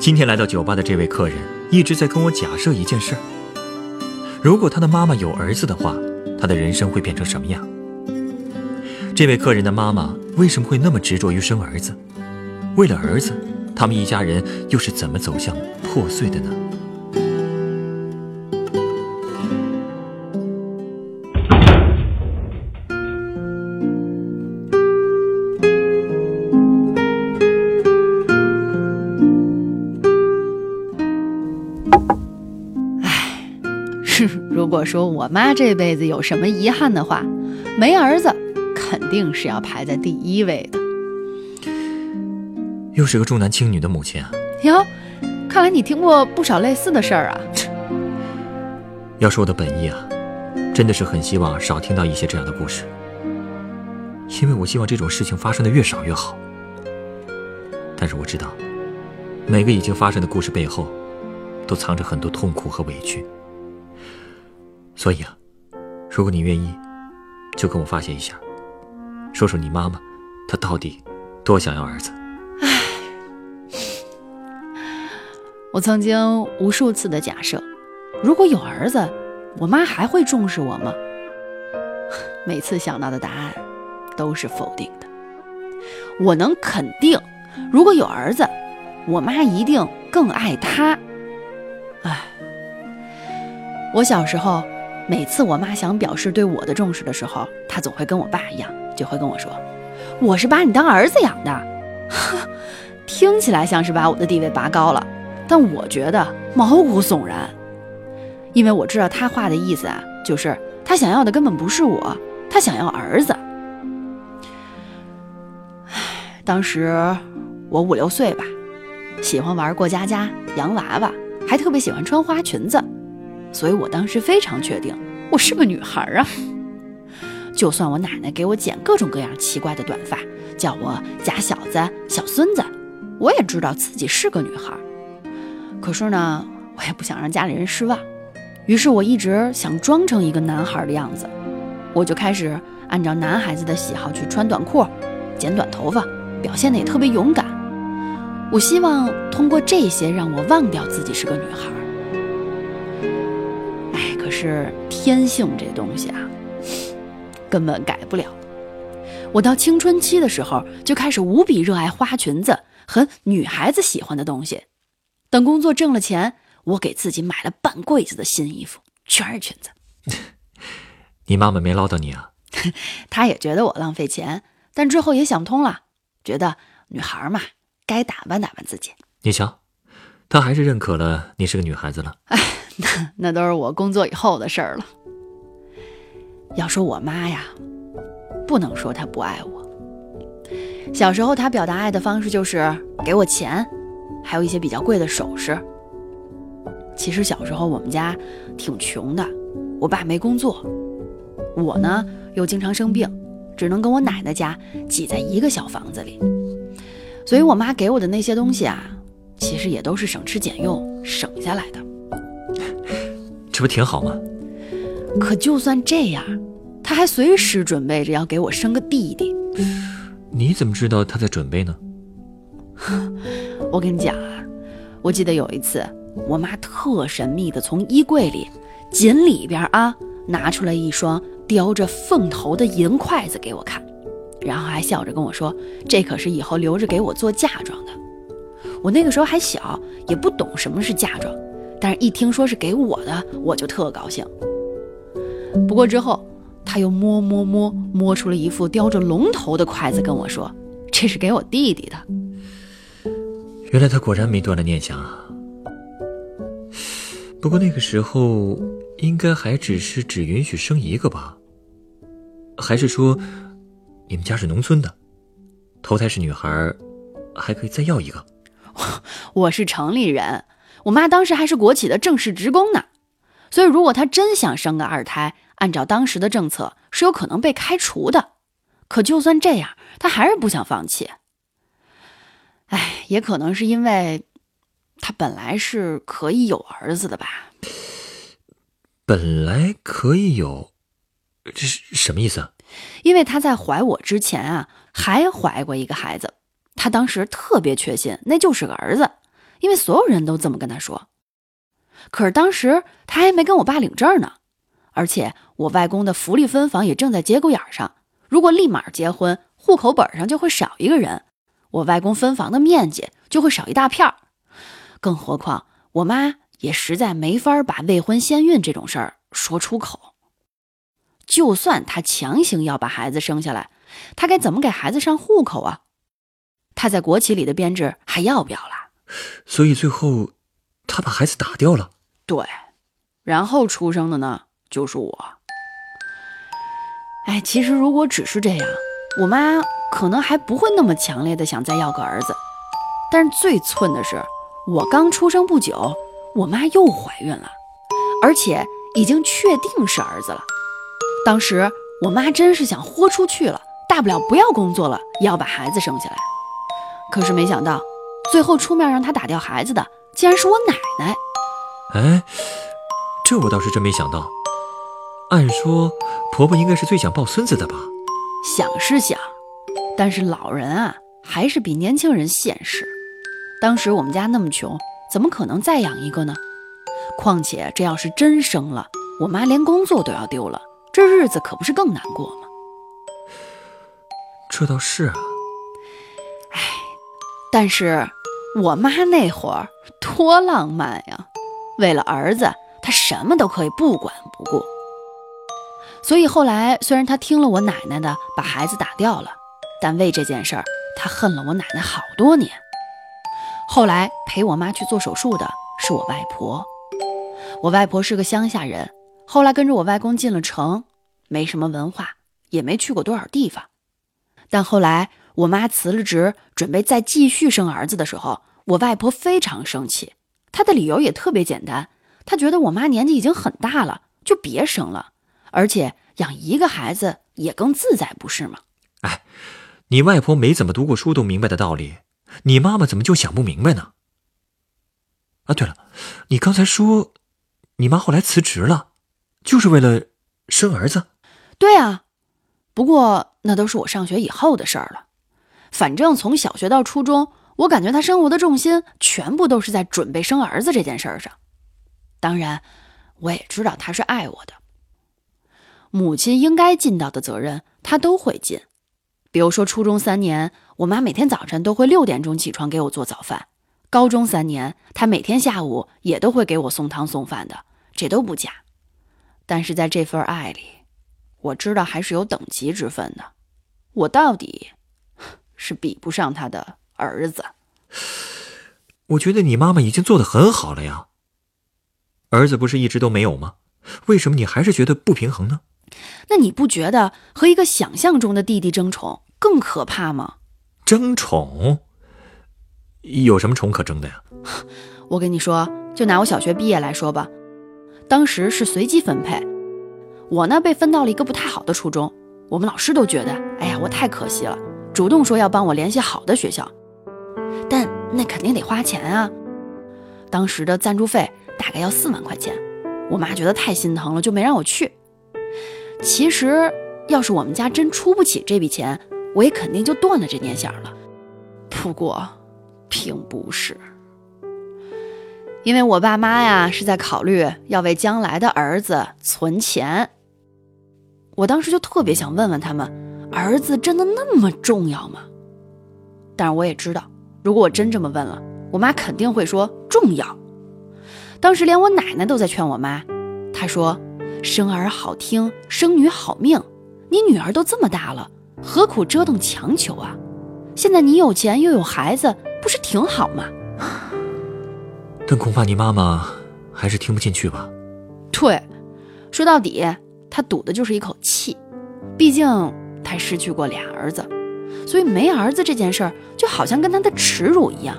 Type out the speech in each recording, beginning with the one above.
今天来到酒吧的这位客人一直在跟我假设一件事儿：如果他的妈妈有儿子的话，他的人生会变成什么样？这位客人的妈妈为什么会那么执着于生儿子？为了儿子，他们一家人又是怎么走向破碎的呢？说我妈这辈子有什么遗憾的话，没儿子肯定是要排在第一位的。又是个重男轻女的母亲啊！哟，看来你听过不少类似的事儿啊。要说我的本意啊，真的是很希望少听到一些这样的故事，因为我希望这种事情发生的越少越好。但是我知道，每个已经发生的故事背后，都藏着很多痛苦和委屈。所以啊，如果你愿意，就跟我发泄一下，说说你妈妈，她到底多想要儿子。唉，我曾经无数次的假设，如果有儿子，我妈还会重视我吗？每次想到的答案都是否定的。我能肯定，如果有儿子，我妈一定更爱他。唉，我小时候。每次我妈想表示对我的重视的时候，她总会跟我爸一样，就会跟我说：“我是把你当儿子养的。”听起来像是把我的地位拔高了，但我觉得毛骨悚然，因为我知道他话的意思啊，就是他想要的根本不是我，他想要儿子。唉，当时我五六岁吧，喜欢玩过家家、洋娃娃，还特别喜欢穿花裙子。所以我当时非常确定，我是个女孩啊。就算我奶奶给我剪各种各样奇怪的短发，叫我假小子、小孙子，我也知道自己是个女孩。可是呢，我也不想让家里人失望，于是我一直想装成一个男孩的样子。我就开始按照男孩子的喜好去穿短裤、剪短头发，表现的也特别勇敢。我希望通过这些让我忘掉自己是个女孩。是天性这东西啊，根本改不了。我到青春期的时候就开始无比热爱花裙子和女孩子喜欢的东西。等工作挣了钱，我给自己买了半柜子的新衣服，全是裙子。你妈妈没唠叨你啊？她也觉得我浪费钱，但之后也想通了，觉得女孩嘛，该打扮打扮自己。你瞧，她还是认可了你是个女孩子了。哎。那都是我工作以后的事儿了。要说我妈呀，不能说她不爱我。小时候她表达爱的方式就是给我钱，还有一些比较贵的首饰。其实小时候我们家挺穷的，我爸没工作，我呢又经常生病，只能跟我奶奶家挤在一个小房子里。所以我妈给我的那些东西啊，其实也都是省吃俭用省下来的。这不挺好吗？可就算这样，他还随时准备着要给我生个弟弟。你怎么知道他在准备呢？我跟你讲啊，我记得有一次，我妈特神秘的从衣柜里锦里边啊拿出来一双雕着凤头的银筷子给我看，然后还笑着跟我说：“这可是以后留着给我做嫁妆的。”我那个时候还小，也不懂什么是嫁妆。但是，一听说是给我的，我就特高兴。不过之后，他又摸摸摸摸出了一副雕着龙头的筷子，跟我说：“这是给我弟弟的。”原来他果然没断了念想啊！不过那个时候，应该还只是只允许生一个吧？还是说，你们家是农村的，头胎是女孩，还可以再要一个？我是城里人，我妈当时还是国企的正式职工呢，所以如果她真想生个二胎，按照当时的政策是有可能被开除的。可就算这样，她还是不想放弃。哎，也可能是因为她本来是可以有儿子的吧。本来可以有，这是什么意思啊？因为她在怀我之前啊，还怀过一个孩子，她当时特别确信那就是个儿子，因为所有人都这么跟他说。可是当时他还没跟我爸领证呢，而且我外公的福利分房也正在节骨眼上，如果立马结婚，户口本上就会少一个人，我外公分房的面积就会少一大片儿。更何况我妈。也实在没法把未婚先孕这种事儿说出口。就算他强行要把孩子生下来，他该怎么给孩子上户口啊？他在国企里的编制还要不要了？所以最后，他把孩子打掉了。对，然后出生的呢就是我。哎，其实如果只是这样，我妈可能还不会那么强烈的想再要个儿子。但是最寸的是，我刚出生不久。我妈又怀孕了，而且已经确定是儿子了。当时我妈真是想豁出去了，大不了不要工作了，也要把孩子生下来。可是没想到，最后出面让她打掉孩子的，竟然是我奶奶。哎，这我倒是真没想到。按说婆婆应该是最想抱孙子的吧？想是想，但是老人啊，还是比年轻人现实。当时我们家那么穷。怎么可能再养一个呢？况且这要是真生了，我妈连工作都要丢了，这日子可不是更难过吗？这倒是啊。哎，但是我妈那会儿多浪漫呀，为了儿子，她什么都可以不管不顾。所以后来虽然她听了我奶奶的，把孩子打掉了，但为这件事儿，她恨了我奶奶好多年。后来陪我妈去做手术的是我外婆，我外婆是个乡下人，后来跟着我外公进了城，没什么文化，也没去过多少地方。但后来我妈辞了职，准备再继续生儿子的时候，我外婆非常生气，她的理由也特别简单，她觉得我妈年纪已经很大了，就别生了，而且养一个孩子也更自在，不是吗？哎，你外婆没怎么读过书都明白的道理。你妈妈怎么就想不明白呢？啊，对了，你刚才说，你妈后来辞职了，就是为了生儿子？对啊，不过那都是我上学以后的事儿了。反正从小学到初中，我感觉他生活的重心全部都是在准备生儿子这件事儿上。当然，我也知道他是爱我的，母亲应该尽到的责任，她都会尽。比如说，初中三年，我妈每天早晨都会六点钟起床给我做早饭；高中三年，她每天下午也都会给我送汤送饭的，这都不假。但是在这份爱里，我知道还是有等级之分的。我到底是比不上他的儿子。我觉得你妈妈已经做得很好了呀。儿子不是一直都没有吗？为什么你还是觉得不平衡呢？那你不觉得和一个想象中的弟弟争宠更可怕吗？争宠？有什么宠可争的呀？我跟你说，就拿我小学毕业来说吧，当时是随机分配，我呢被分到了一个不太好的初中，我们老师都觉得，哎呀，我太可惜了，主动说要帮我联系好的学校，但那肯定得花钱啊。当时的赞助费大概要四万块钱，我妈觉得太心疼了，就没让我去。其实，要是我们家真出不起这笔钱，我也肯定就断了这念想了。不过，并不是，因为我爸妈呀是在考虑要为将来的儿子存钱。我当时就特别想问问他们，儿子真的那么重要吗？但是我也知道，如果我真这么问了，我妈肯定会说重要。当时连我奶奶都在劝我妈，她说。生儿好听，生女好命。你女儿都这么大了，何苦折腾强求啊？现在你有钱又有孩子，不是挺好吗？但恐怕你妈妈还是听不进去吧。对，说到底，她赌的就是一口气。毕竟她失去过俩儿子，所以没儿子这件事儿就好像跟他的耻辱一样。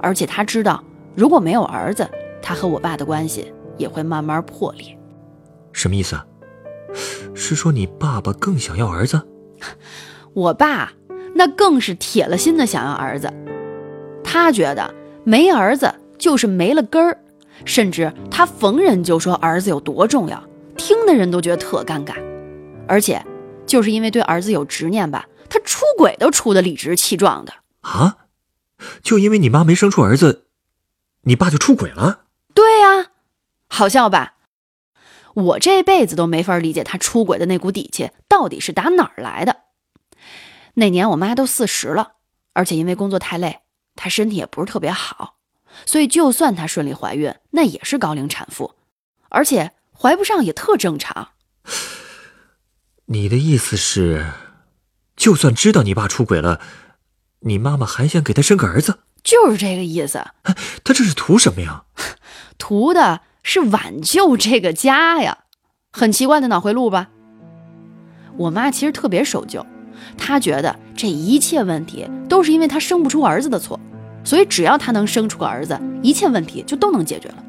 而且他知道，如果没有儿子，他和我爸的关系也会慢慢破裂。什么意思啊？是说你爸爸更想要儿子？我爸那更是铁了心的想要儿子，他觉得没儿子就是没了根儿，甚至他逢人就说儿子有多重要，听的人都觉得特尴尬。而且，就是因为对儿子有执念吧，他出轨都出的理直气壮的啊！就因为你妈没生出儿子，你爸就出轨了？对呀，好笑吧？我这辈子都没法理解他出轨的那股底气到底是打哪儿来的。那年我妈都四十了，而且因为工作太累，她身体也不是特别好，所以就算她顺利怀孕，那也是高龄产妇，而且怀不上也特正常。你的意思是，就算知道你爸出轨了，你妈妈还想给他生个儿子？就是这个意思。他这是图什么呀？图的。是挽救这个家呀，很奇怪的脑回路吧？我妈其实特别守旧，她觉得这一切问题都是因为她生不出儿子的错，所以只要她能生出个儿子，一切问题就都能解决了。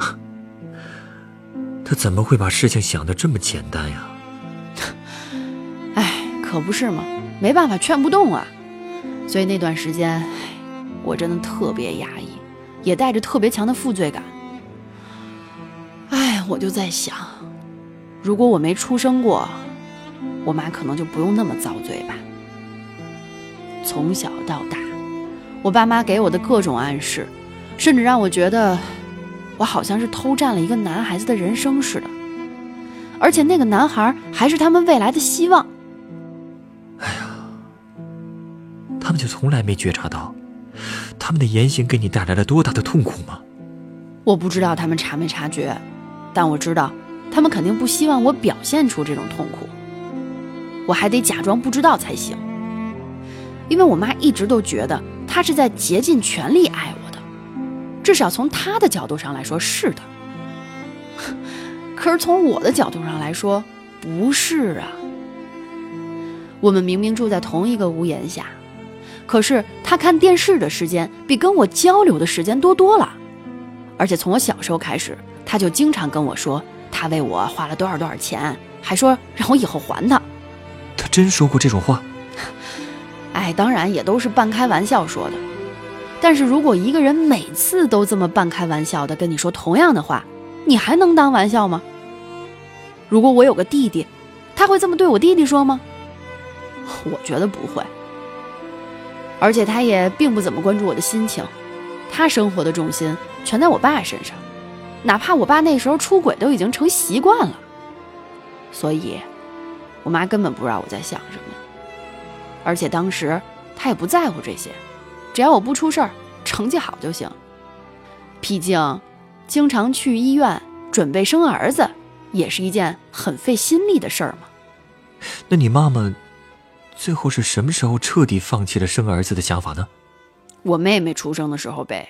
她怎么会把事情想得这么简单呀？可不是嘛，没办法劝不动啊。所以那段时间，我真的特别压抑，也带着特别强的负罪感。哎我就在想，如果我没出生过，我妈可能就不用那么遭罪吧。从小到大，我爸妈给我的各种暗示，甚至让我觉得我好像是偷占了一个男孩子的人生似的，而且那个男孩还是他们未来的希望。他们就从来没觉察到，他们的言行给你带来了多大的痛苦吗？我不知道他们察没察觉。但我知道，他们肯定不希望我表现出这种痛苦，我还得假装不知道才行。因为我妈一直都觉得她是在竭尽全力爱我的，至少从她的角度上来说是的。可是从我的角度上来说，不是啊。我们明明住在同一个屋檐下，可是他看电视的时间比跟我交流的时间多多了，而且从我小时候开始。他就经常跟我说，他为我花了多少多少钱，还说让我以后还他。他真说过这种话？哎，当然也都是半开玩笑说的。但是如果一个人每次都这么半开玩笑的跟你说同样的话，你还能当玩笑吗？如果我有个弟弟，他会这么对我弟弟说吗？我觉得不会。而且他也并不怎么关注我的心情，他生活的重心全在我爸身上。哪怕我爸那时候出轨都已经成习惯了，所以，我妈根本不知道我在想什么，而且当时她也不在乎这些，只要我不出事儿，成绩好就行。毕竟，经常去医院准备生儿子，也是一件很费心力的事儿嘛。那你妈妈最后是什么时候彻底放弃了生儿子的想法呢？我妹妹出生的时候呗。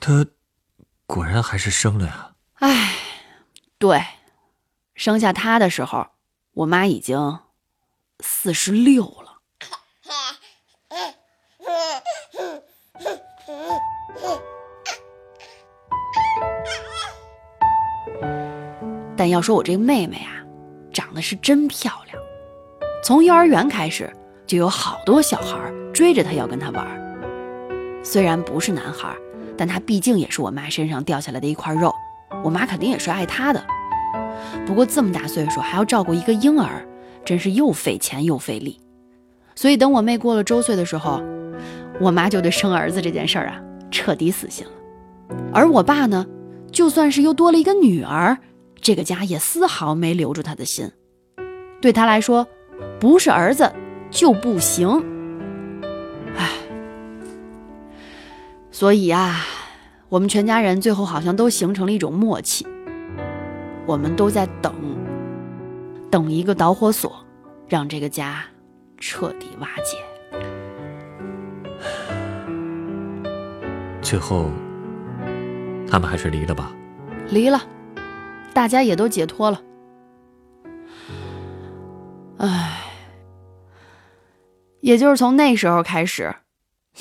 她。果然还是生了呀！哎，对，生下她的时候，我妈已经四十六了。但要说我这个妹妹啊，长得是真漂亮。从幼儿园开始，就有好多小孩追着他要跟他玩。虽然不是男孩。但他毕竟也是我妈身上掉下来的一块肉，我妈肯定也是爱他的。不过这么大岁数还要照顾一个婴儿，真是又费钱又费力。所以等我妹过了周岁的时候，我妈就对生儿子这件事儿啊彻底死心了。而我爸呢，就算是又多了一个女儿，这个家也丝毫没留住他的心。对他来说，不是儿子就不行。所以啊，我们全家人最后好像都形成了一种默契，我们都在等，等一个导火索，让这个家彻底瓦解。最后，他们还是离了吧？离了，大家也都解脱了。唉，也就是从那时候开始，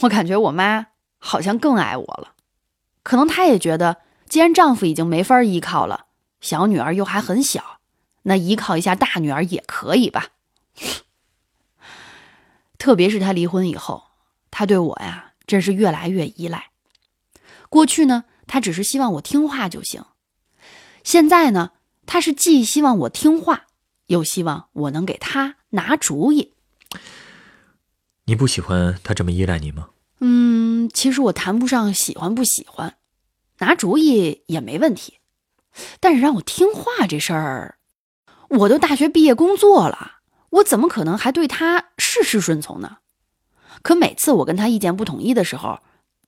我感觉我妈。好像更爱我了。可能她也觉得，既然丈夫已经没法依靠了，小女儿又还很小，那依靠一下大女儿也可以吧。特别是她离婚以后，她对我呀，真是越来越依赖。过去呢，她只是希望我听话就行；现在呢，她是既希望我听话，又希望我能给他拿主意。你不喜欢他这么依赖你吗？嗯，其实我谈不上喜欢不喜欢，拿主意也没问题。但是让我听话这事儿，我都大学毕业工作了，我怎么可能还对他事事顺从呢？可每次我跟他意见不统一的时候，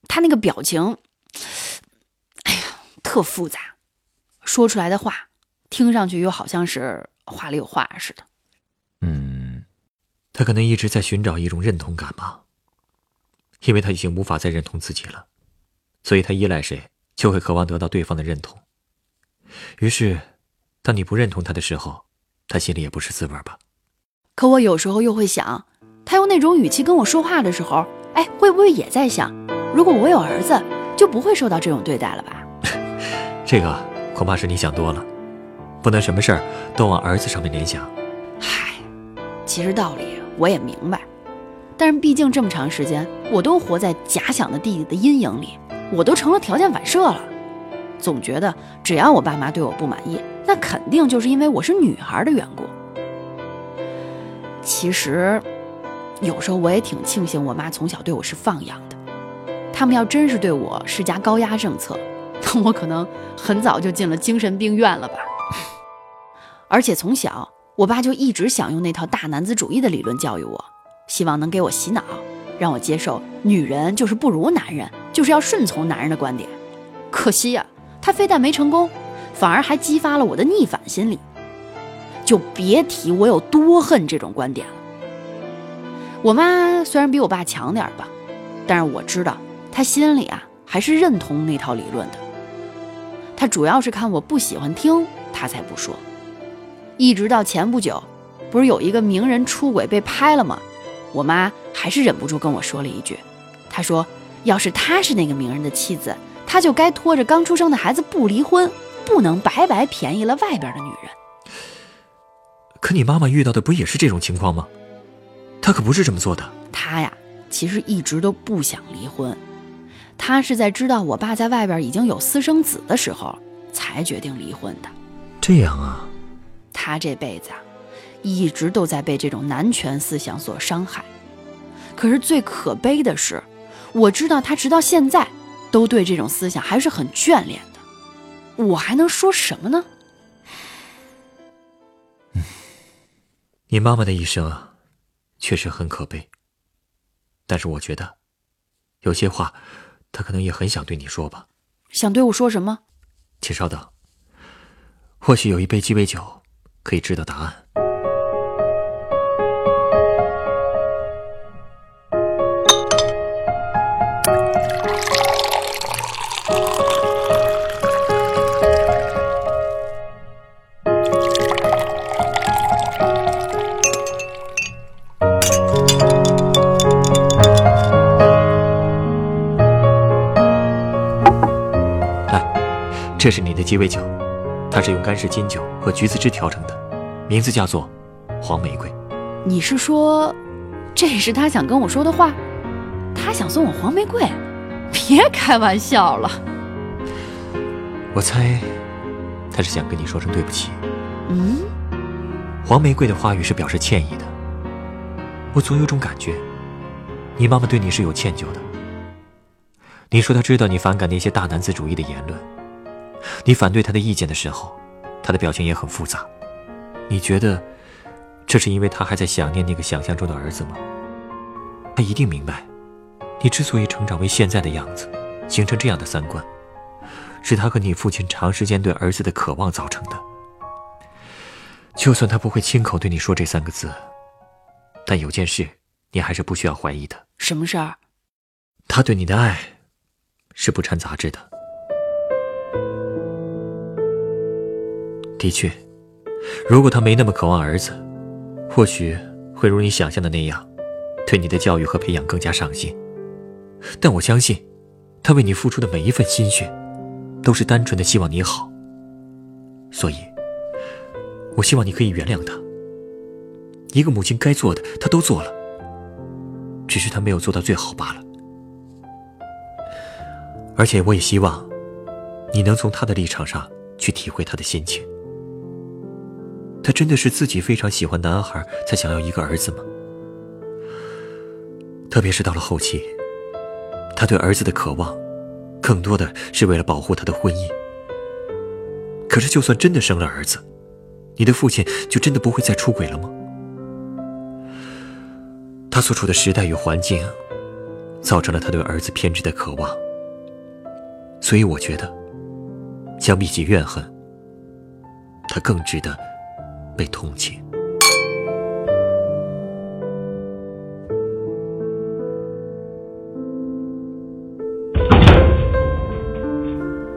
他那个表情，哎呀，特复杂，说出来的话听上去又好像是话里有话似的。嗯，他可能一直在寻找一种认同感吧，因为他已经无法再认同自己了，所以他依赖谁就会渴望得到对方的认同。于是，当你不认同他的时候，他心里也不是滋味吧？可我有时候又会想，他用那种语气跟我说话的时候，哎，会不会也在想，如果我有儿子，就不会受到这种对待了吧？这个恐怕是你想多了，不能什么事儿都往儿子上面联想。嗨，其实道理我也明白，但是毕竟这么长时间，我都活在假想的弟弟的阴影里，我都成了条件反射了。总觉得只要我爸妈对我不满意，那肯定就是因为我是女孩的缘故。其实，有时候我也挺庆幸我妈从小对我是放养的。他们要真是对我施加高压政策，那我可能很早就进了精神病院了吧。而且从小，我爸就一直想用那套大男子主义的理论教育我，希望能给我洗脑，让我接受女人就是不如男人，就是要顺从男人的观点。可惜呀。他非但没成功，反而还激发了我的逆反心理。就别提我有多恨这种观点了。我妈虽然比我爸强点吧，但是我知道她心里啊还是认同那套理论的。她主要是看我不喜欢听，她才不说。一直到前不久，不是有一个名人出轨被拍了吗？我妈还是忍不住跟我说了一句：“她说，要是她是那个名人的妻子。”她就该拖着刚出生的孩子不离婚，不能白白便宜了外边的女人。可你妈妈遇到的不也是这种情况吗？她可不是这么做的。她呀，其实一直都不想离婚，她是在知道我爸在外边已经有私生子的时候，才决定离婚的。这样啊？她这辈子啊，一直都在被这种男权思想所伤害。可是最可悲的是，我知道他直到现在。都对这种思想还是很眷恋的，我还能说什么呢？嗯，你妈妈的一生确实很可悲，但是我觉得，有些话，她可能也很想对你说吧。想对我说什么？请稍等，或许有一杯鸡尾酒可以知道答案。这是你的鸡尾酒，它是用干式金酒和橘子汁调成的，名字叫做黄玫瑰。你是说，这是他想跟我说的话？他想送我黄玫瑰？别开玩笑了。我猜，他是想跟你说声对不起。嗯，黄玫瑰的话语是表示歉意的。我总有种感觉，你妈妈对你是有歉疚的。你说她知道你反感那些大男子主义的言论。你反对他的意见的时候，他的表情也很复杂。你觉得，这是因为他还在想念那个想象中的儿子吗？他一定明白，你之所以成长为现在的样子，形成这样的三观，是他和你父亲长时间对儿子的渴望造成的。就算他不会亲口对你说这三个字，但有件事你还是不需要怀疑的。什么事儿？他对你的爱，是不掺杂质的。的确，如果他没那么渴望儿子，或许会如你想象的那样，对你的教育和培养更加上心。但我相信，他为你付出的每一份心血，都是单纯的希望你好。所以，我希望你可以原谅他。一个母亲该做的，他都做了，只是他没有做到最好罢了。而且，我也希望你能从他的立场上去体会他的心情。他真的是自己非常喜欢男孩，才想要一个儿子吗？特别是到了后期，他对儿子的渴望，更多的是为了保护他的婚姻。可是，就算真的生了儿子，你的父亲就真的不会再出轨了吗？他所处的时代与环境，造成了他对儿子偏执的渴望。所以，我觉得，相比起怨恨，他更值得。被同情。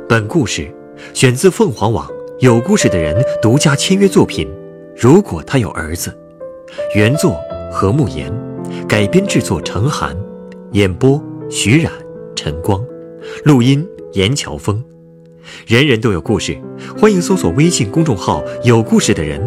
本故事选自凤凰网有故事的人独家签约作品。如果他有儿子，原作何慕言，改编制作程涵，演播徐冉、陈光，录音严乔峰。人人都有故事，欢迎搜索微信公众号“有故事的人”。